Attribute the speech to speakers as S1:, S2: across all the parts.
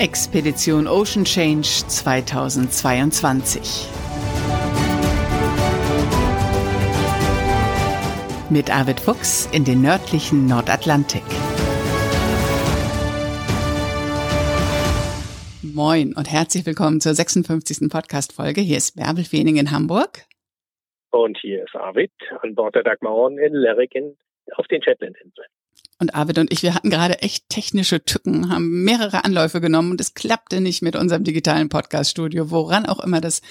S1: Expedition Ocean Change 2022. Mit Arvid Fuchs in den nördlichen Nordatlantik. Moin und herzlich willkommen zur 56. Podcast-Folge. Hier ist Bärbel Feening in Hamburg.
S2: Und hier ist Arvid an Bord der Dagmar in Lerricken auf den Shetlandinseln.
S1: Und Arvid und ich, wir hatten gerade echt technische Tücken, haben mehrere Anläufe genommen und es klappte nicht mit unserem digitalen Podcast-Studio, woran auch immer das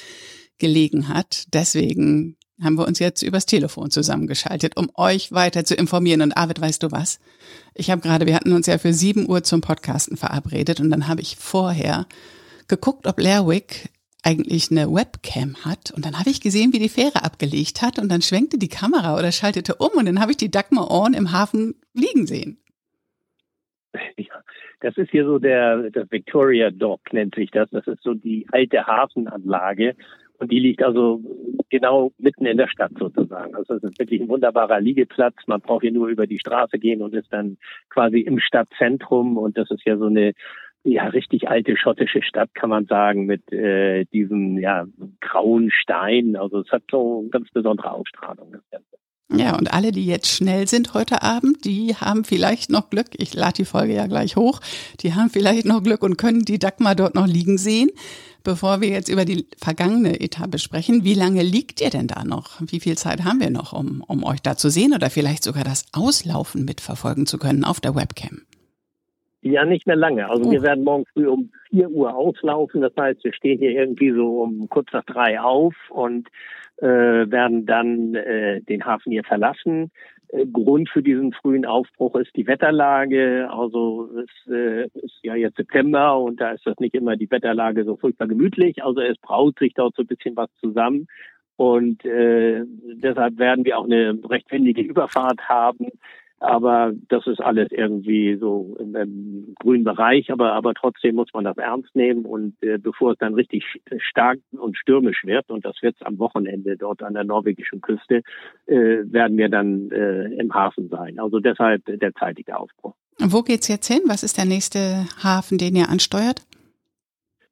S1: gelegen hat. Deswegen haben wir uns jetzt übers Telefon zusammengeschaltet, um euch weiter zu informieren. Und Arvid, weißt du was? Ich habe gerade, wir hatten uns ja für sieben Uhr zum Podcasten verabredet und dann habe ich vorher geguckt, ob Lerwick eigentlich eine Webcam hat. Und dann habe ich gesehen, wie die Fähre abgelegt hat und dann schwenkte die Kamera oder schaltete um und dann habe ich die Dagmar Orn im Hafen liegen sehen.
S2: Ja, das ist hier so der, der Victoria Dock nennt sich das. Das ist so die alte Hafenanlage und die liegt also genau mitten in der Stadt sozusagen. Also es ist wirklich ein wunderbarer Liegeplatz. Man braucht hier nur über die Straße gehen und ist dann quasi im Stadtzentrum. Und das ist ja so eine ja, richtig alte schottische Stadt, kann man sagen, mit äh, diesem ja, grauen Stein. Also es hat so eine ganz besondere Ausstrahlung, das Ganze.
S1: Ja, und alle, die jetzt schnell sind heute Abend, die haben vielleicht noch Glück. Ich lade die Folge ja gleich hoch. Die haben vielleicht noch Glück und können die Dagmar dort noch liegen sehen. Bevor wir jetzt über die vergangene Etappe sprechen, wie lange liegt ihr denn da noch? Wie viel Zeit haben wir noch, um, um euch da zu sehen oder vielleicht sogar das Auslaufen mitverfolgen zu können auf der Webcam?
S2: Ja, nicht mehr lange. Also oh. wir werden morgen früh um vier Uhr auslaufen. Das heißt, wir stehen hier irgendwie so um kurz nach drei auf und äh, werden dann äh, den Hafen hier verlassen. Äh, Grund für diesen frühen Aufbruch ist die Wetterlage. Also es äh, ist ja jetzt September und da ist das nicht immer die Wetterlage so furchtbar gemütlich. Also es braut sich dort so ein bisschen was zusammen. Und äh, deshalb werden wir auch eine recht windige Überfahrt haben. Aber das ist alles irgendwie so im, im grünen Bereich, aber, aber trotzdem muss man das ernst nehmen. Und äh, bevor es dann richtig stark und stürmisch wird, und das wird es am Wochenende dort an der norwegischen Küste, äh, werden wir dann äh, im Hafen sein. Also deshalb der zeitige Aufbruch.
S1: Wo geht's jetzt hin? Was ist der nächste Hafen, den ihr ansteuert?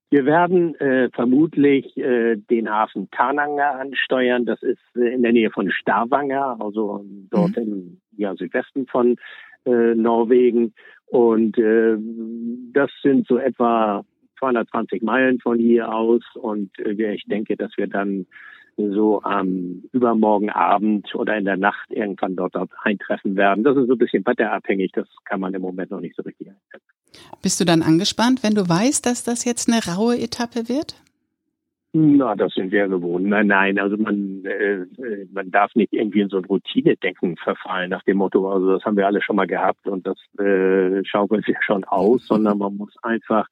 S2: Wir werden äh, vermutlich äh, den Hafen Tananger ansteuern. Das ist äh, in der Nähe von Stavanger, also dort mhm. im ja, Südwesten von äh, Norwegen. Und äh, das sind so etwa 220 Meilen von hier aus. Und äh, ich denke, dass wir dann so am übermorgen Abend oder in der Nacht irgendwann dort, dort eintreffen werden. Das ist so ein bisschen wetterabhängig. Das kann man im Moment noch nicht so richtig einschätzen.
S1: Bist du dann angespannt, wenn du weißt, dass das jetzt eine raue Etappe wird?
S2: Na, das sind wir gewohnt. Nein, nein, also man, äh, man darf nicht irgendwie in so ein Routinedenken verfallen nach dem Motto, also das haben wir alle schon mal gehabt und das äh, schaukelt sich schon aus, sondern man muss einfach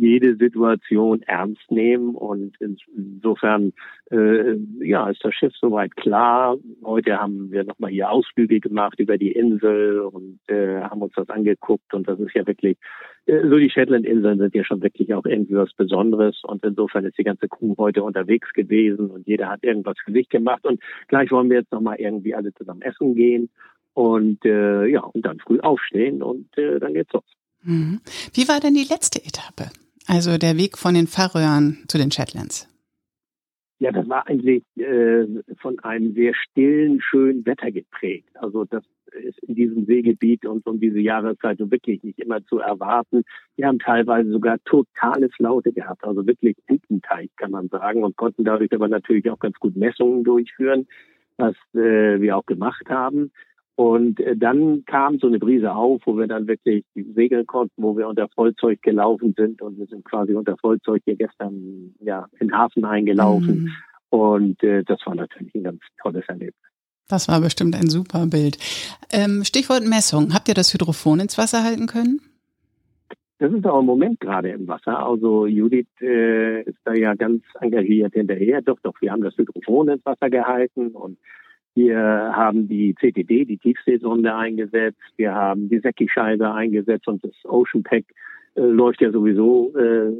S2: jede Situation ernst nehmen und insofern äh, ja ist das Schiff soweit klar. Heute haben wir nochmal hier Ausflüge gemacht über die Insel und äh, haben uns das angeguckt und das ist ja wirklich äh, so die Shetland-Inseln sind ja schon wirklich auch irgendwie was Besonderes und insofern ist die ganze Crew heute unterwegs gewesen und jeder hat irgendwas für sich gemacht und gleich wollen wir jetzt nochmal irgendwie alle zusammen essen gehen und äh, ja und dann früh aufstehen und äh, dann geht's los.
S1: Mhm. Wie war denn die letzte Etappe? Also der Weg von den Färöern zu den Shetlands.
S2: Ja, das war eigentlich äh, von einem sehr stillen, schönen Wetter geprägt. Also das ist in diesem Seegebiet und um diese Jahreszeit wirklich nicht immer zu erwarten. Wir haben teilweise sogar totale Flaute gehabt, also wirklich Ententeich kann man sagen und konnten dadurch aber natürlich auch ganz gut Messungen durchführen, was äh, wir auch gemacht haben. Und äh, dann kam so eine Brise auf, wo wir dann wirklich segeln konnten, wo wir unter Vollzeug gelaufen sind und wir sind quasi unter Vollzeug hier gestern ja in den Hafen eingelaufen. Mhm. Und äh, das war natürlich ein ganz tolles Erlebnis.
S1: Das war bestimmt ein super Bild. Ähm, Stichwort Messung. Habt ihr das Hydrophon ins Wasser halten können?
S2: Das ist auch im Moment gerade im Wasser. Also Judith äh, ist da ja ganz engagiert hinterher. Doch, doch, wir haben das Hydrophon ins Wasser gehalten und wir haben die CTD, die Tiefseesonde eingesetzt. Wir haben die Secki-Scheibe eingesetzt und das Ocean Pack äh, läuft ja sowieso äh,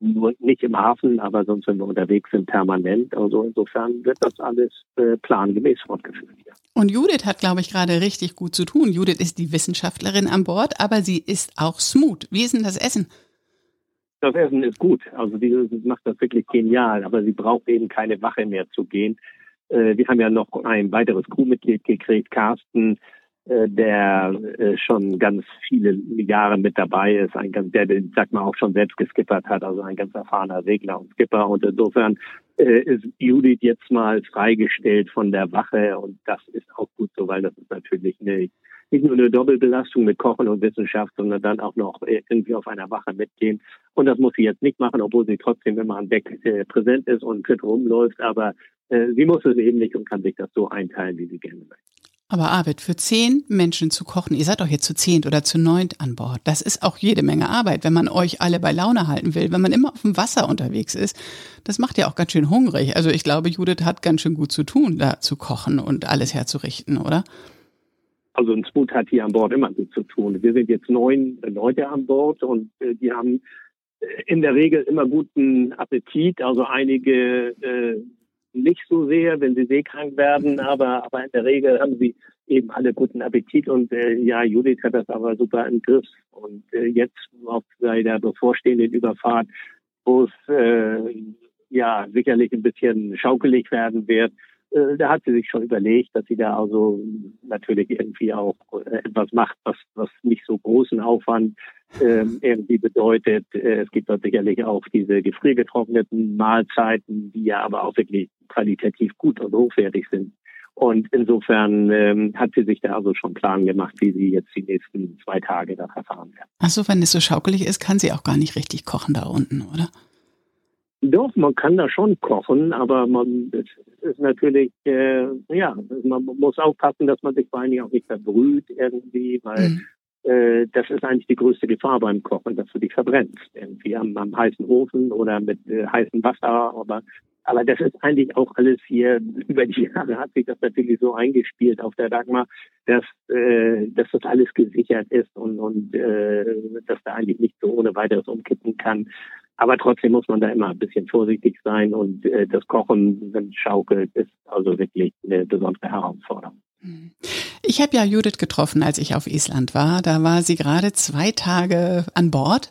S2: nur nicht im Hafen, aber sonst, wenn wir unterwegs sind, permanent. Also insofern wird das alles äh, plangemäß fortgeführt. Ja.
S1: Und Judith hat, glaube ich, gerade richtig gut zu tun. Judith ist die Wissenschaftlerin an Bord, aber sie ist auch smooth. Wie ist denn das Essen?
S2: Das Essen ist gut. Also die macht das wirklich genial, aber sie braucht eben keine Wache mehr zu gehen. Äh, wir haben ja noch ein weiteres Crewmitglied gekriegt, Carsten, äh, der äh, schon ganz viele Jahre mit dabei ist, ein ganz, der, sag mal, auch schon selbst geskippert hat, also ein ganz erfahrener Segler und Skipper. Und insofern ist Judith jetzt mal freigestellt von der Wache und das ist auch gut so, weil das ist natürlich eine, nicht nur eine Doppelbelastung mit Kochen und Wissenschaft, sondern dann auch noch irgendwie auf einer Wache mitgehen. Und das muss sie jetzt nicht machen, obwohl sie trotzdem immer an Deck äh, präsent ist und fit rumläuft. Aber sie muss es eben nicht und kann sich das so einteilen, wie sie gerne möchte.
S1: Aber Arvid, für zehn Menschen zu kochen, ihr seid doch jetzt zu zehnt oder zu neunt an Bord, das ist auch jede Menge Arbeit, wenn man euch alle bei Laune halten will, wenn man immer auf dem Wasser unterwegs ist. Das macht ja auch ganz schön hungrig. Also ich glaube, Judith hat ganz schön gut zu tun, da zu kochen und alles herzurichten, oder?
S2: Also ein Smooth hat hier an Bord immer gut zu tun. Wir sind jetzt neun Leute an Bord und äh, die haben äh, in der Regel immer guten Appetit. Also einige äh, nicht so sehr, wenn sie seekrank werden, aber, aber in der Regel haben sie eben alle guten Appetit und äh, ja, Judith hat das aber super im Griff. Und äh, jetzt auch bei der bevorstehenden Überfahrt, wo es äh, ja sicherlich ein bisschen schaukelig werden wird, äh, da hat sie sich schon überlegt, dass sie da also natürlich irgendwie auch äh, etwas macht, was, was nicht so großen Aufwand irgendwie bedeutet. Äh, es gibt dort sicherlich auch diese gefriergetrockneten Mahlzeiten, die ja aber auch wirklich qualitativ gut und hochwertig sind. Und insofern ähm, hat sie sich da also schon Plan gemacht, wie sie jetzt die nächsten zwei Tage da verfahren wird.
S1: Achso, wenn es so schaukelig ist, kann sie auch gar nicht richtig kochen da unten, oder?
S2: Doch, man kann da schon kochen, aber man ist natürlich, äh, ja, man muss aufpassen, dass man sich vor allen Dingen auch nicht verbrüht irgendwie, weil mhm. Äh, das ist eigentlich die größte Gefahr beim Kochen, dass du dich verbrennst, irgendwie am, am heißen Ofen oder mit äh, heißem Wasser. Aber, aber das ist eigentlich auch alles hier, über die Jahre hat sich das natürlich so eingespielt auf der Dagmar, dass, äh, dass das alles gesichert ist und, und äh, dass da eigentlich nicht so ohne weiteres umkippen kann. Aber trotzdem muss man da immer ein bisschen vorsichtig sein und äh, das Kochen, wenn es schaukelt, ist also wirklich eine besondere Herausforderung. Hm.
S1: Ich habe ja Judith getroffen, als ich auf Island war. Da war sie gerade zwei Tage an Bord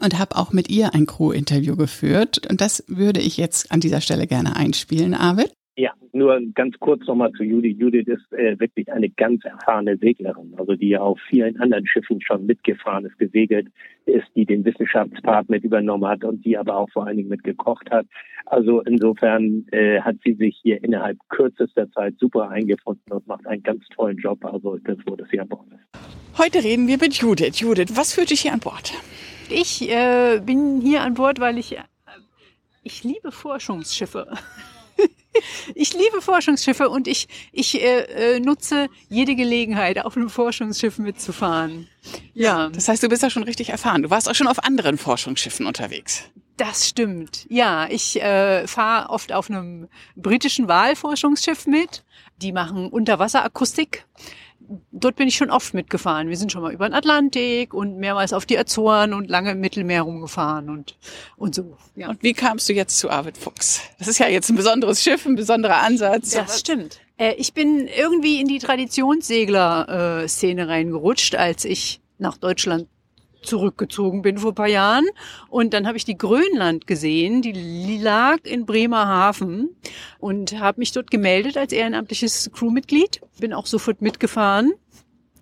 S1: und habe auch mit ihr ein Crew-Interview geführt. Und das würde ich jetzt an dieser Stelle gerne einspielen, Arvid.
S2: Ja, nur ganz kurz nochmal zu Judith. Judith ist äh, wirklich eine ganz erfahrene Seglerin, also die ja auf vielen anderen Schiffen schon mitgefahren ist, gesegelt ist, die den Wissenschaftspart mit übernommen hat und die aber auch vor allen Dingen mitgekocht hat. Also insofern äh, hat sie sich hier innerhalb kürzester Zeit super eingefunden und macht einen ganz tollen Job. Also das wurde sie an Bord ist.
S1: Heute reden wir mit Judith. Judith, was führt dich hier an Bord?
S3: Ich äh, bin hier an Bord, weil ich, äh, ich liebe Forschungsschiffe. ich liebe Forschungsschiffe und ich, ich äh, äh, nutze jede Gelegenheit, auf einem Forschungsschiff mitzufahren.
S1: Ja. Das heißt, du bist ja schon richtig erfahren. Du warst auch schon auf anderen Forschungsschiffen unterwegs.
S3: Das stimmt. Ja, ich äh, fahre oft auf einem britischen Wahlforschungsschiff mit. Die machen Unterwasserakustik dort bin ich schon oft mitgefahren. Wir sind schon mal über den Atlantik und mehrmals auf die Azoren und lange im Mittelmeer rumgefahren und, und so.
S1: Ja. Und wie kamst du jetzt zu Arvid Fuchs? Das ist ja jetzt ein besonderes Schiff, ein besonderer Ansatz.
S3: Das stimmt. Äh, ich bin irgendwie in die Traditionssegler-Szene reingerutscht, als ich nach Deutschland zurückgezogen bin vor paar Jahren. Und dann habe ich die Grönland gesehen, die lag in Bremerhaven und habe mich dort gemeldet als ehrenamtliches Crewmitglied. Bin auch sofort mitgefahren.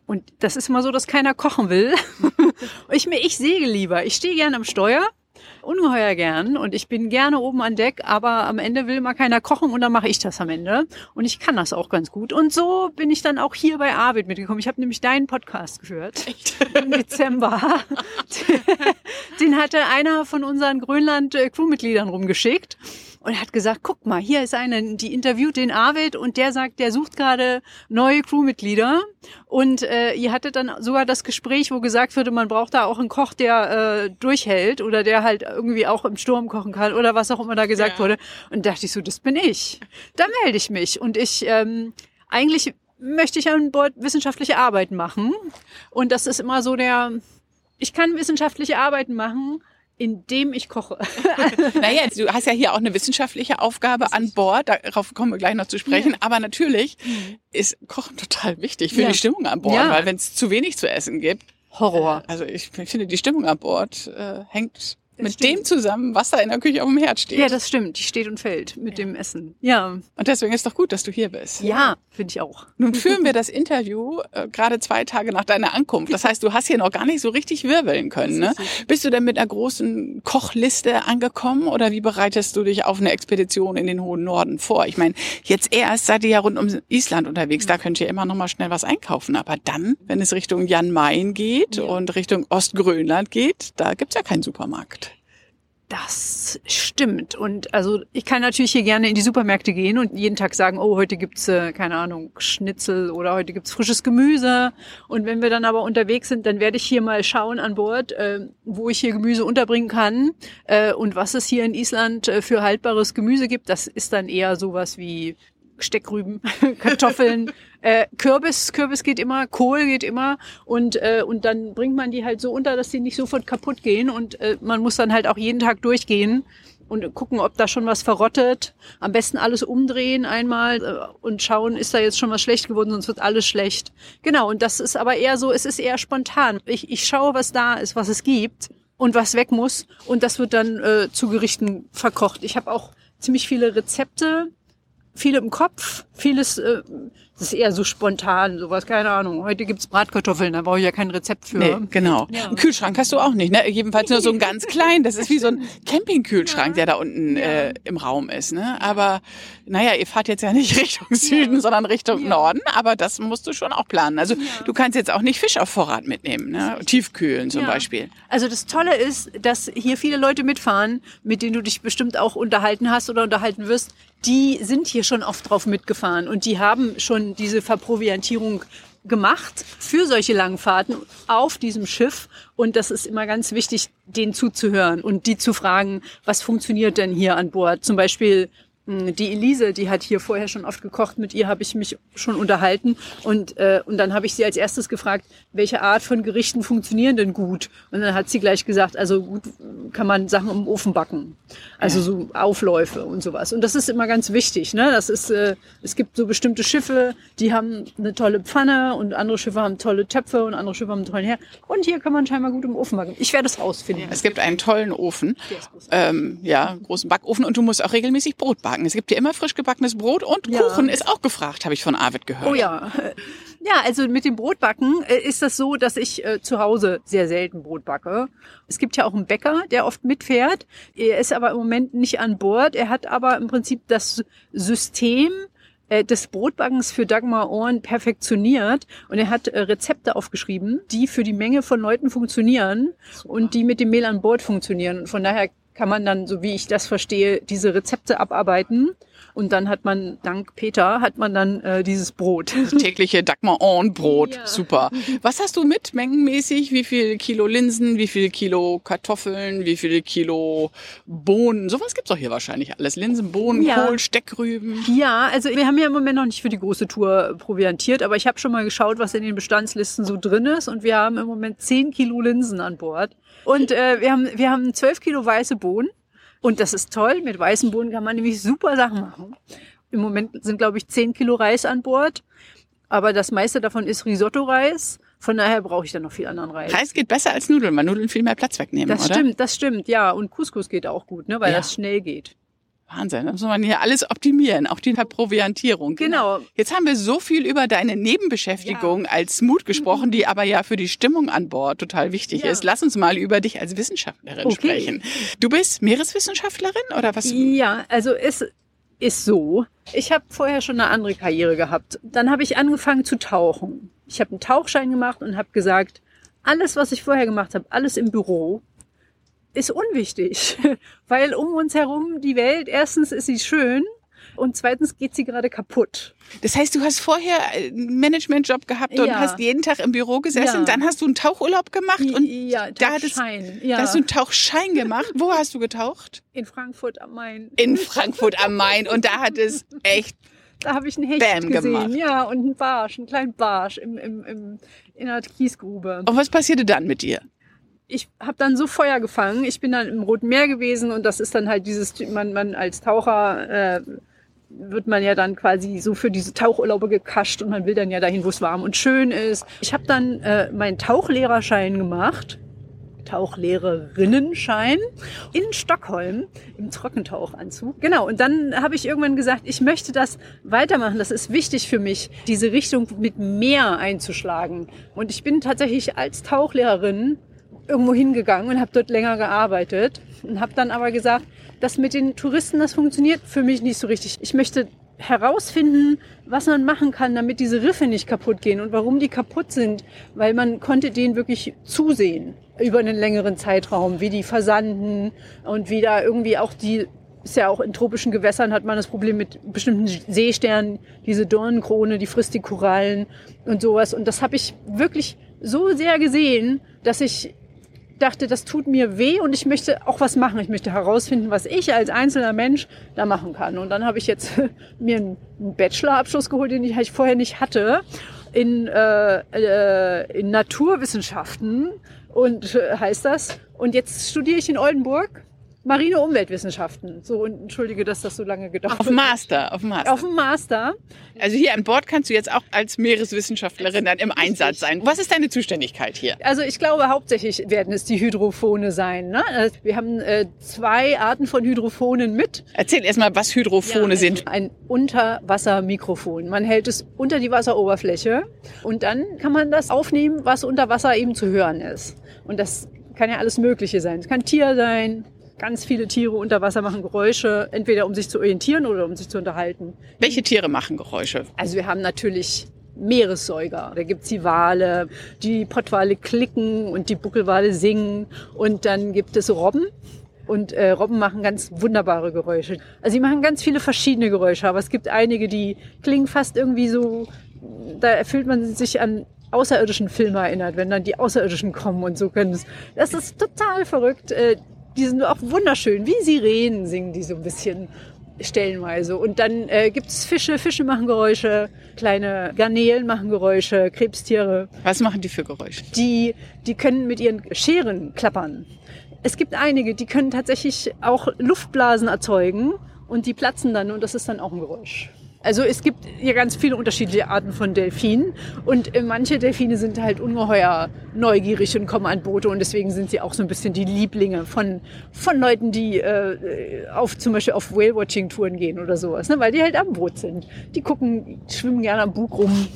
S3: Und das ist immer so, dass keiner kochen will. ich, ich segel lieber. Ich stehe gern am Steuer ungeheuer gern und ich bin gerne oben an Deck, aber am Ende will mal keiner kochen und dann mache ich das am Ende. Und ich kann das auch ganz gut. Und so bin ich dann auch hier bei Arvid mitgekommen. Ich habe nämlich deinen Podcast gehört Echt? im Dezember. Den hatte einer von unseren Grönland-Crewmitgliedern rumgeschickt und hat gesagt, guck mal, hier ist eine, die interviewt den Arvid und der sagt, der sucht gerade neue Crewmitglieder. Und äh, ihr hattet dann sogar das Gespräch, wo gesagt wurde, man braucht da auch einen Koch, der äh, durchhält oder der halt irgendwie auch im Sturm kochen kann oder was auch immer da gesagt ja. wurde. Und dachte ich so, das bin ich. Da melde ich mich. Und ich ähm, eigentlich möchte ich an Bord wissenschaftliche Arbeiten machen. Und das ist immer so der, ich kann wissenschaftliche Arbeiten machen, indem ich koche.
S1: naja, du hast ja hier auch eine wissenschaftliche Aufgabe an Bord, darauf kommen wir gleich noch zu sprechen, ja. aber natürlich mhm. ist Kochen total wichtig für ja. die Stimmung an Bord, ja. weil wenn es zu wenig zu essen gibt,
S3: Horror.
S1: Also ich finde, die Stimmung an Bord äh, hängt mit stimmt. dem zusammen, was da in der Küche auf dem Herd steht.
S3: Ja, das stimmt. Die steht und fällt mit ja. dem Essen. Ja.
S1: Und deswegen ist doch gut, dass du hier bist.
S3: Ja, finde ich auch.
S1: Nun führen wir das Interview äh, gerade zwei Tage nach deiner Ankunft. Das heißt, du hast hier noch gar nicht so richtig wirbeln können. Ne? Bist du denn mit einer großen Kochliste angekommen oder wie bereitest du dich auf eine Expedition in den hohen Norden vor? Ich meine, jetzt erst seid ihr ja rund um Island unterwegs. Da könnt ihr immer noch mal schnell was einkaufen. Aber dann, wenn es Richtung Jan Mayen geht ja. und Richtung Ostgrönland geht, da gibt's ja keinen Supermarkt.
S3: Das stimmt. Und also ich kann natürlich hier gerne in die Supermärkte gehen und jeden Tag sagen, oh, heute gibt's äh, keine Ahnung, Schnitzel oder heute gibt's frisches Gemüse. Und wenn wir dann aber unterwegs sind, dann werde ich hier mal schauen an Bord, äh, wo ich hier Gemüse unterbringen kann äh, und was es hier in Island äh, für haltbares Gemüse gibt. Das ist dann eher sowas wie Steckrüben, Kartoffeln, äh, Kürbis, Kürbis geht immer, Kohl geht immer und äh, und dann bringt man die halt so unter, dass die nicht sofort kaputt gehen und äh, man muss dann halt auch jeden Tag durchgehen und gucken, ob da schon was verrottet. Am besten alles umdrehen einmal äh, und schauen, ist da jetzt schon was schlecht geworden, sonst wird alles schlecht. Genau, und das ist aber eher so, es ist eher spontan. Ich, ich schaue, was da ist, was es gibt und was weg muss und das wird dann äh, zu Gerichten verkocht. Ich habe auch ziemlich viele Rezepte viel im Kopf, vieles, äh, das ist eher so spontan, sowas, keine Ahnung. Heute gibt's Bratkartoffeln, da brauche ich ja kein Rezept für.
S1: Nee, genau. Ja. Einen Kühlschrank hast du auch nicht, ne? Jedenfalls nur so ein ganz klein. Das ist wie so ein Campingkühlschrank, ja. der da unten ja. äh, im Raum ist, ne? Aber naja, ihr fahrt jetzt ja nicht Richtung Süden, sondern Richtung Norden, aber das musst du schon auch planen. Also du kannst jetzt auch nicht Fisch auf Vorrat mitnehmen, ne? Tiefkühlen zum Beispiel.
S3: Also das Tolle ist, dass hier viele Leute mitfahren, mit denen du dich bestimmt auch unterhalten hast oder unterhalten wirst, die sind hier schon oft drauf mitgefahren und die haben schon diese Verproviantierung gemacht für solche langen Fahrten auf diesem Schiff. Und das ist immer ganz wichtig, denen zuzuhören und die zu fragen, was funktioniert denn hier an Bord? Zum Beispiel die Elise, die hat hier vorher schon oft gekocht, mit ihr habe ich mich schon unterhalten und, äh, und dann habe ich sie als erstes gefragt, welche Art von Gerichten funktionieren denn gut? Und dann hat sie gleich gesagt, also gut kann man Sachen im Ofen backen, also ja. so Aufläufe und sowas. Und das ist immer ganz wichtig. Ne? Das ist, äh, es gibt so bestimmte Schiffe, die haben eine tolle Pfanne und andere Schiffe haben tolle Töpfe und andere Schiffe haben einen tollen Herd. Und hier kann man scheinbar gut im Ofen backen. Ich werde es rausfinden.
S1: Es gibt einen tollen Ofen, ähm, ja, großen Backofen und du musst auch regelmäßig Brot backen backen. Es gibt ja immer frisch gebackenes Brot und ja. Kuchen ist auch gefragt, habe ich von Arvid gehört.
S3: Oh ja. Ja, also mit dem Brotbacken äh, ist das so, dass ich äh, zu Hause sehr selten Brot backe. Es gibt ja auch einen Bäcker, der oft mitfährt. Er ist aber im Moment nicht an Bord. Er hat aber im Prinzip das System äh, des Brotbackens für Dagmar Ohren perfektioniert und er hat Rezepte aufgeschrieben, die für die Menge von Leuten funktionieren Super. und die mit dem Mehl an Bord funktionieren. von daher kann man dann, so wie ich das verstehe, diese Rezepte abarbeiten. Und dann hat man, dank Peter, hat man dann äh, dieses Brot.
S1: Das tägliche Dagmar-On-Brot. Ja. Super. Was hast du mit mengenmäßig? Wie viel Kilo Linsen, wie viel Kilo Kartoffeln, wie viel Kilo Bohnen? Sowas gibt's doch hier wahrscheinlich alles. Linsen, Bohnen, ja. Kohl, Steckrüben.
S3: Ja, also wir haben ja im Moment noch nicht für die große Tour proviantiert, aber ich habe schon mal geschaut, was in den Bestandslisten so drin ist. Und wir haben im Moment 10 Kilo Linsen an Bord. Und äh, wir, haben, wir haben 12 Kilo weiße Bohnen. Und das ist toll. Mit weißen Bohnen kann man nämlich super Sachen machen. Im Moment sind, glaube ich, 10 Kilo Reis an Bord. Aber das meiste davon ist Risotto-Reis. Von daher brauche ich dann noch viel anderen Reis.
S1: Reis geht besser als Nudeln, weil Nudeln viel mehr Platz wegnehmen,
S3: das
S1: oder?
S3: stimmt, das stimmt, ja. Und Couscous geht auch gut, ne, weil
S1: Ja.
S3: das schnell geht.
S1: Wahnsinn, da muss man hier alles optimieren, auch die Proviantierung.
S3: Genau.
S1: Jetzt haben wir so viel über deine Nebenbeschäftigung als Mut gesprochen, die aber ja für die Stimmung an Bord total wichtig
S3: Ja.
S1: ist. Lass uns mal über dich als Wissenschaftlerin
S3: Okay.
S1: sprechen. Du bist Meereswissenschaftlerin oder was?
S3: Ja, also es ist so. Ich habe vorher schon eine andere Karriere gehabt. Dann habe ich angefangen zu tauchen. Ich habe einen Tauchschein gemacht und habe gesagt, alles, was ich vorher gemacht habe, alles im Büro, ist unwichtig, weil um uns herum die Welt, erstens ist sie schön und zweitens geht sie gerade kaputt.
S1: Das heißt, du hast vorher einen Managementjob gehabt und
S3: Ja.
S1: hast jeden Tag im Büro gesessen,
S3: Ja.
S1: dann hast du einen Tauchurlaub gemacht und
S3: ja,
S1: da hattest,
S3: Tauchschein.
S1: da
S3: Ja,
S1: hast du einen Tauchschein gemacht. Wo hast du getaucht?
S3: in Frankfurt am Main.
S1: In Frankfurt am Main und da hat es echt
S3: Da habe ich einen Hecht
S1: Bam
S3: gesehen,
S1: gemacht.
S3: ja, und einen Barsch, einen kleinen Barsch im, im, im, in einer Kiesgrube.
S1: Und was passierte dann mit dir?
S3: Ich habe dann so Feuer gefangen. Ich bin dann im Roten Meer gewesen und das ist dann halt dieses, man, man als Taucher äh, wird man ja dann quasi so für diese Tauchurlaube gekascht und man will dann ja dahin, wo es warm und schön ist. Ich habe dann äh, meinen Tauchlehrerschein gemacht. Tauchlehrerinnenschein in Stockholm im Trockentauchanzug. Genau, und dann habe ich irgendwann gesagt, ich möchte das weitermachen. Das ist wichtig für mich, diese Richtung mit Meer einzuschlagen. Und ich bin tatsächlich als Tauchlehrerin irgendwo hingegangen und habe dort länger gearbeitet und habe dann aber gesagt, das mit den Touristen, das funktioniert für mich nicht so richtig. Ich möchte herausfinden, was man machen kann, damit diese Riffe nicht kaputt gehen und warum die kaputt sind, weil man konnte denen wirklich zusehen über einen längeren Zeitraum, wie die versanden und wie da irgendwie auch die ist ja auch in tropischen Gewässern hat man das Problem mit bestimmten Seesternen, diese Dornenkrone, die frisst die Korallen und sowas. Und das habe ich wirklich so sehr gesehen, dass ich dachte, das tut mir weh und ich möchte auch was machen. Ich möchte herausfinden, was ich als einzelner Mensch da machen kann. Und dann habe ich jetzt mir einen Bachelorabschluss geholt, den ich vorher nicht hatte, in, äh, äh, in Naturwissenschaften und äh, heißt das. Und jetzt studiere ich in Oldenburg Marine Umweltwissenschaften. So, und entschuldige, dass das so lange gedauert
S1: Auf dem Master, auf dem Master.
S3: Auf dem Master.
S1: Also hier an Bord kannst du jetzt auch als Meereswissenschaftlerin dann im Einsatz sein. Was ist deine Zuständigkeit hier?
S3: Also ich glaube, hauptsächlich werden es die Hydrophone sein. Ne? Also Wir haben äh, zwei Arten von Hydrophonen mit.
S1: Erzähl erstmal, was Hydrophone sind.
S3: Ein Unterwassermikrofon. Man hält es unter die Wasseroberfläche und dann kann man das aufnehmen, was unter Wasser eben zu hören ist. Und das kann ja alles Mögliche sein. Es kann Tier sein. Ganz viele Tiere unter Wasser machen Geräusche, entweder um sich zu orientieren oder um sich zu unterhalten.
S1: Welche Tiere machen Geräusche?
S3: Also wir haben natürlich Meeressäuger. Da gibt's die Wale, die Pottwale klicken und die Buckelwale singen. Und dann gibt es Robben. Und äh, Robben machen ganz wunderbare Geräusche. Also sie machen ganz viele verschiedene Geräusche, aber es gibt einige, die klingen fast irgendwie so, da fühlt man sich an außerirdischen Filme erinnert, wenn dann die Außerirdischen kommen und so können es. Das ist total verrückt. Die sind auch wunderschön, wie Sirenen singen die so ein bisschen stellenweise. Und dann äh, gibt es Fische, Fische machen Geräusche, kleine Garnelen machen Geräusche, Krebstiere,
S1: Was machen die für Geräusche?
S3: die, die können mit ihren Scheren klappern. Es gibt einige, die können tatsächlich auch Luftblasen erzeugen und die platzen dann und das ist dann auch ein Geräusch. Also es gibt hier ganz viele unterschiedliche Arten von Delfinen und äh, manche Delfine sind halt ungeheuer neugierig und kommen an Boote und deswegen sind sie auch so ein bisschen die Lieblinge von, von Leuten, die äh, auf zum Beispiel auf Whale-Watching-Touren gehen oder sowas, ne? weil die halt am Boot sind. Die gucken, schwimmen gerne am Bug rum,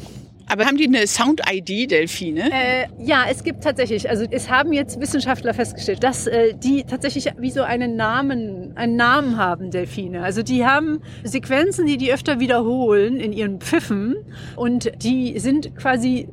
S1: Aber haben die eine Sound-ID, Delfine?
S3: äh, ja, es gibt tatsächlich, also es haben jetzt Wissenschaftler festgestellt, dass äh, die tatsächlich wie so einen Namen, einen Namen haben, Delfine. Also die haben Sequenzen, die die öfter wiederholen in ihren Pfiffen und die sind quasi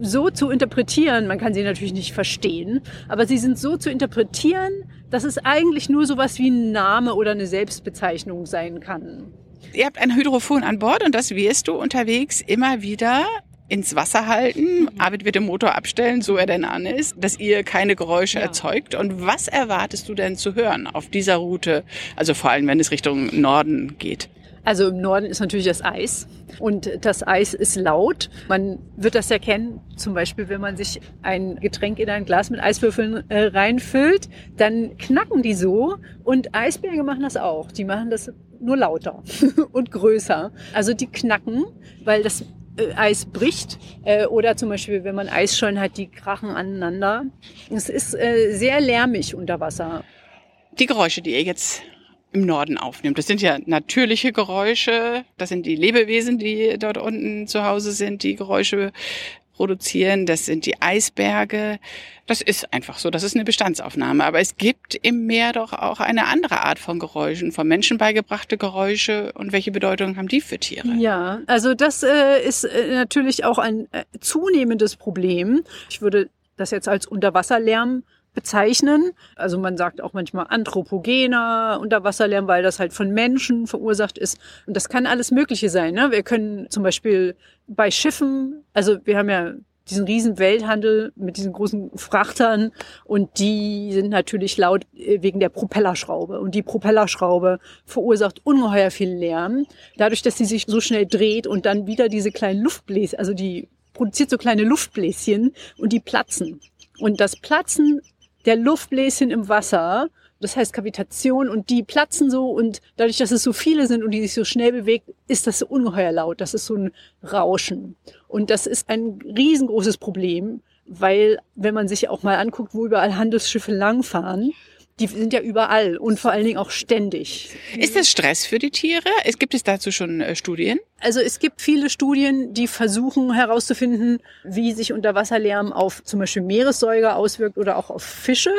S3: so zu interpretieren, man kann sie natürlich nicht verstehen, aber sie sind so zu interpretieren, dass es eigentlich nur sowas wie ein Name oder eine Selbstbezeichnung sein kann.
S1: Ihr habt ein Hydrophon an Bord und das wirst du unterwegs immer wieder ins Wasser halten. Arvid wird den Motor abstellen, so er denn an ist, dass ihr keine Geräusche
S3: Ja.
S1: erzeugt. Und was erwartest du denn zu hören auf dieser Route? Also vor allem, wenn es Richtung Norden geht.
S3: Also im Norden ist natürlich das Eis und das Eis ist laut. Man wird das erkennen, zum Beispiel, wenn man sich ein Getränk in ein Glas mit Eiswürfeln äh, reinfüllt, dann knacken die so und Eisberge machen das auch. Die machen das nur lauter und größer. Also die knacken, weil das äh, Eis bricht äh, oder zum Beispiel, wenn man Eisschollen hat, die krachen aneinander. Es ist äh, sehr lärmig unter Wasser.
S1: Die Geräusche, die ihr jetzt im Norden aufnimmt. Das sind ja natürliche Geräusche. Das sind die Lebewesen, die dort unten zu Hause sind, die Geräusche produzieren. Das sind die Eisberge. Das ist einfach so. Das ist eine Bestandsaufnahme. Aber es gibt im Meer doch auch eine andere Art von Geräuschen, von Menschen beigebrachte Geräusche. Und welche Bedeutung haben die für Tiere?
S3: Ja, also das äh, ist äh, natürlich auch ein äh, zunehmendes Problem. Ich würde das jetzt als Unterwasserlärm bezeichnen. Also man sagt auch manchmal anthropogener Unterwasserlärm, weil das halt von Menschen verursacht ist. Und das kann alles Mögliche sein. Ne? Wir können zum Beispiel bei Schiffen, also wir haben ja diesen riesen Welthandel mit diesen großen Frachtern und die sind natürlich laut äh, wegen der Propellerschraube und die Propellerschraube verursacht ungeheuer viel Lärm, dadurch, dass sie sich so schnell dreht und dann wieder diese kleinen Luftbläschen, also die produziert so kleine Luftbläschen und die platzen. Und das Platzen der Luftbläschen im Wasser, das heißt Kavitation und die platzen so und dadurch, dass es so viele sind und die sich so schnell bewegt, ist das so ungeheuer laut. Das ist so ein Rauschen. Und das ist ein riesengroßes Problem, weil wenn man sich auch mal anguckt, wo überall Handelsschiffe langfahren, die sind ja überall und vor allen Dingen auch ständig.
S1: Ist das Stress für die Tiere? Es gibt es dazu schon äh, Studien?
S3: Also es gibt viele Studien, die versuchen herauszufinden, wie sich Unterwasserlärm auf zum Beispiel Meeressäuger auswirkt oder auch auf Fische.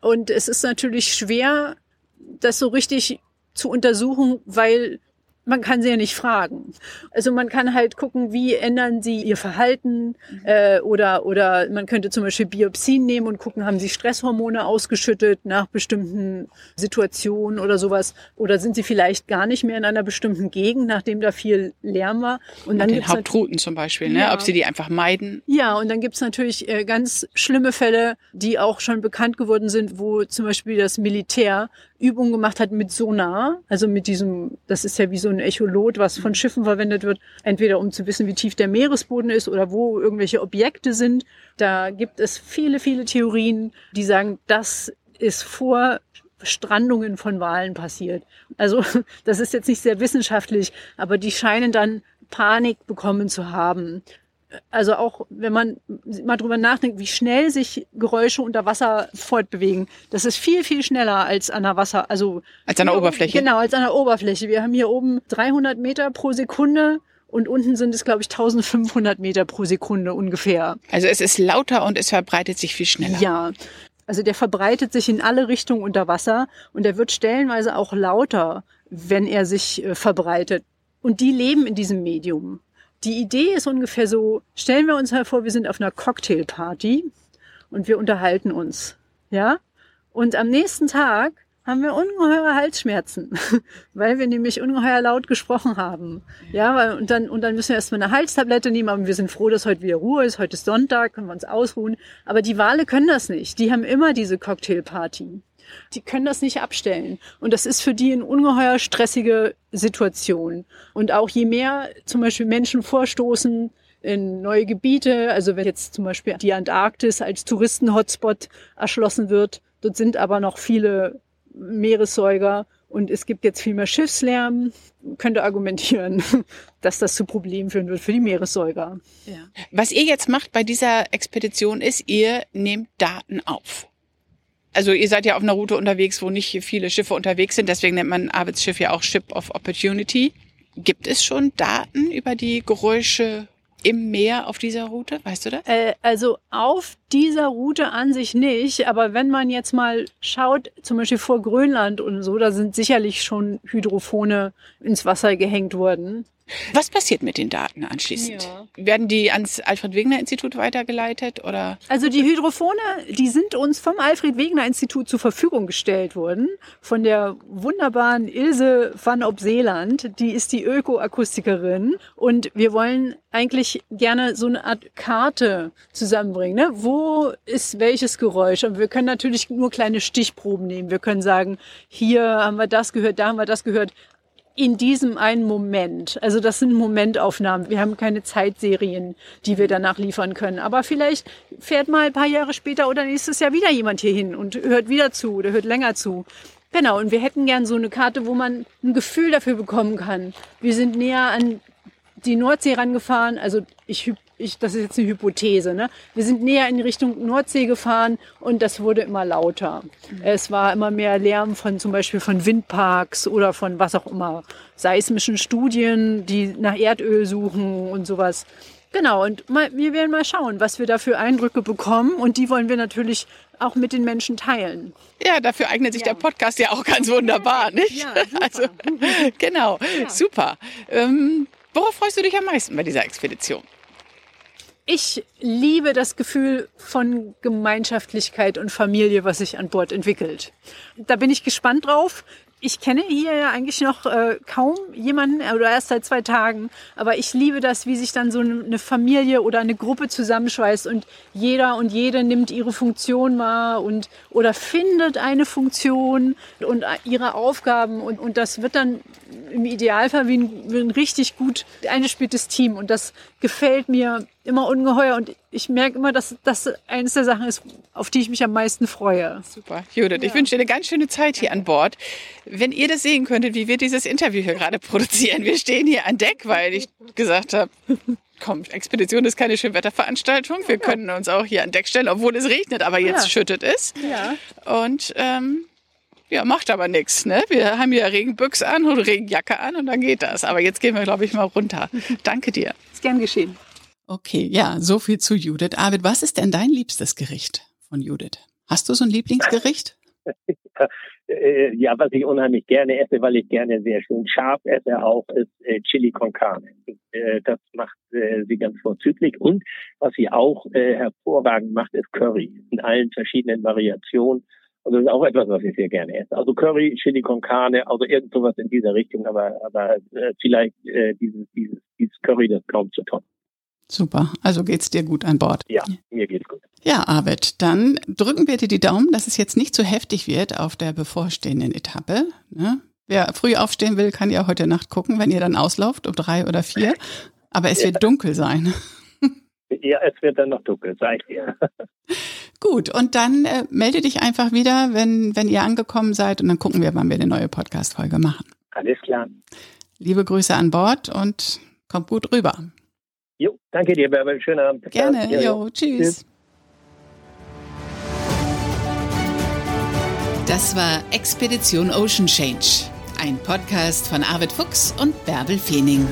S3: Und es ist natürlich schwer, das so richtig zu untersuchen, weil man kann sie ja nicht fragen. Also man kann halt gucken, wie ändern sie ihr Verhalten mhm. äh, oder oder man könnte zum Beispiel Biopsien nehmen und gucken, haben sie Stresshormone ausgeschüttet nach bestimmten Situationen oder sowas oder sind sie vielleicht gar nicht mehr in einer bestimmten Gegend, nachdem da viel Lärm war.
S1: Und dann den Hauptrouten zum Beispiel, ne? Ja. ob sie die einfach meiden.
S3: Ja, und dann gibt's natürlich äh, ganz schlimme Fälle, die auch schon bekannt geworden sind, wo zum Beispiel das Militär Übungen gemacht hat mit Sonar, also mit diesem, das ist ja wie so ein Echolot, was von Schiffen verwendet wird, entweder um zu wissen, wie tief der Meeresboden ist oder wo irgendwelche Objekte sind. Da gibt es viele, viele Theorien, die sagen, das ist vor Strandungen von Walen passiert. Also das ist jetzt nicht sehr wissenschaftlich, aber die scheinen dann Panik bekommen zu haben also auch wenn man mal drüber nachdenkt, wie schnell sich Geräusche unter Wasser fortbewegen, das ist viel, viel schneller als an der Wasser, also.
S1: Als an der Oberfläche.
S3: Genau, als an der Oberfläche. Wir haben hier oben 300 Meter pro Sekunde und unten sind es, glaube ich, 1500 Meter pro Sekunde ungefähr.
S1: Also es ist lauter und es verbreitet sich viel schneller.
S3: Ja. Also der verbreitet sich in alle Richtungen unter Wasser und er wird stellenweise auch lauter, wenn er sich äh, verbreitet. Und die leben in diesem Medium. Die Idee ist ungefähr so, stellen wir uns mal vor, wir sind auf einer Cocktailparty und wir unterhalten uns. Ja? Und am nächsten Tag haben wir ungeheure Halsschmerzen, weil wir nämlich ungeheuer laut gesprochen haben. Ja, und dann, und dann müssen wir erstmal eine Halstablette nehmen, aber wir sind froh, dass heute wieder Ruhe ist. Heute ist Sonntag, können wir uns ausruhen. Aber die Wale können das nicht. Die haben immer diese Cocktailparty. Die können das nicht abstellen. Und das ist für die eine ungeheuer stressige Situation. Und auch je mehr zum Beispiel Menschen vorstoßen, in neue Gebiete, also wenn jetzt zum Beispiel die Antarktis als Touristen-Hotspot erschlossen wird, dort sind aber noch viele Meeressäuger und es gibt jetzt viel mehr Schiffslärm, könnte argumentieren, dass das zu Problemen führen wird für die Meeressäuger.
S1: Ja. Was ihr jetzt macht bei dieser Expedition ist, ihr nehmt Daten auf. Also ihr seid ja auf einer Route unterwegs, wo nicht viele Schiffe unterwegs sind. Deswegen nennt man Arvids Schiff ja auch Ship of Opportunity. Gibt es schon Daten über die Geräusche im Meer auf dieser Route? Weißt du das?
S3: Äh, also auf dieser Route an sich nicht. Aber wenn man jetzt mal schaut, zum Beispiel vor Grönland und so, da sind sicherlich schon Hydrophone ins Wasser gehängt worden.
S1: Was passiert mit den Daten anschließend? Ja. Werden die ans Alfred-Wegener-Institut weitergeleitet oder?
S3: Also die Hydrophone, die sind uns vom Alfred-Wegener-Institut zur Verfügung gestellt worden von der wunderbaren Ilse van Opseeland. Die ist die Ökoakustikerin und wir wollen eigentlich gerne so eine Art Karte zusammenbringen. Ne? Wo ist welches Geräusch? Und wir können natürlich nur kleine Stichproben nehmen. Wir können sagen, hier haben wir das gehört, da haben wir das gehört in diesem einen Moment. Also das sind Momentaufnahmen. Wir haben keine Zeitserien, die wir danach liefern können. Aber vielleicht fährt mal ein paar Jahre später oder nächstes Jahr wieder jemand hier hin und hört wieder zu oder hört länger zu. Genau, und wir hätten gern so eine Karte, wo man ein Gefühl dafür bekommen kann. Wir sind näher an die Nordsee rangefahren. Also ich, ich, das ist jetzt eine Hypothese. Ne? Wir sind näher in Richtung Nordsee gefahren und das wurde immer lauter. Mhm. Es war immer mehr Lärm von zum Beispiel von Windparks oder von was auch immer, seismischen Studien, die nach Erdöl suchen und sowas. Genau, und mal, wir werden mal schauen, was wir da für Eindrücke bekommen. Und die wollen wir natürlich auch mit den Menschen teilen.
S1: Ja, dafür eignet sich ja. der Podcast ja auch ganz wunderbar, nicht? Ja, super. Also, genau, ja. super. Ähm, worauf freust du dich am meisten bei dieser Expedition?
S3: Ich liebe das Gefühl von Gemeinschaftlichkeit und Familie, was sich an Bord entwickelt. Da bin ich gespannt drauf. Ich kenne hier ja eigentlich noch äh, kaum jemanden oder erst seit zwei Tagen, aber ich liebe das, wie sich dann so eine Familie oder eine Gruppe zusammenschweißt und jeder und jede nimmt ihre Funktion wahr und oder findet eine Funktion und ihre Aufgaben. Und, und das wird dann im Idealfall wie ein, wie ein richtig gut eingespieltes Team. Und das gefällt mir immer ungeheuer und ich merke immer, dass das eines der Sachen ist, auf die ich mich am meisten freue.
S1: Super, Judith. Ja. Ich wünsche dir eine ganz schöne Zeit hier an Bord. Wenn ihr das sehen könntet, wie wir dieses Interview hier gerade produzieren. Wir stehen hier an Deck, weil ich gesagt habe, komm, Expedition ist keine Schönwetterveranstaltung. Wir können uns auch hier an Deck stellen, obwohl es regnet, aber jetzt ja. schüttet es. Ja. Und ähm, ja, macht aber nichts. Ne? Wir haben ja Regenbüchs an und Regenjacke an und dann geht das. Aber jetzt gehen wir, glaube ich, mal runter. Danke dir.
S3: Ist gern geschehen.
S4: Okay, ja, so viel zu Judith. Arvid, was ist denn dein liebstes Gericht von Judith? Hast du so ein Lieblingsgericht?
S2: Äh, ja, was ich unheimlich gerne esse, weil ich gerne sehr schön scharf esse, auch ist äh, Chili con Carne. Äh, das macht äh, sie ganz vorzüglich. Und was sie auch hervorragend macht, ist Curry in allen verschiedenen Variationen. Und das ist auch etwas, was ich sehr gerne esse. Also Curry, Chili con Carne, also irgend sowas in dieser Richtung, aber, aber vielleicht dieses, dieses, dieses Curry, das kaum zu toppen.
S4: Super, also geht's dir gut an Bord.
S2: Ja, mir geht's gut.
S4: Ja, Arvid, dann drücken wir dir die Daumen, dass es jetzt nicht zu heftig wird auf der bevorstehenden Etappe. Ne? Wer früh aufstehen will, kann ja heute Nacht gucken, wenn ihr dann auslauft um drei oder vier. Aber es ja. wird dunkel sein.
S2: Ja, es wird dann noch dunkel sein. Ja.
S4: Gut, und dann äh, melde dich einfach wieder, wenn, wenn ihr angekommen seid und dann gucken wir, wann wir eine neue Podcast-Folge machen.
S2: Alles klar.
S4: Liebe Grüße an Bord und kommt gut rüber.
S2: Jo, danke dir, Bärbel. Schönen Abend.
S4: Gerne, ja, jo, tschüss. tschüss. Das war Expedition Ocean Change, ein Podcast von Arvid Fuchs und Bärbel Feening.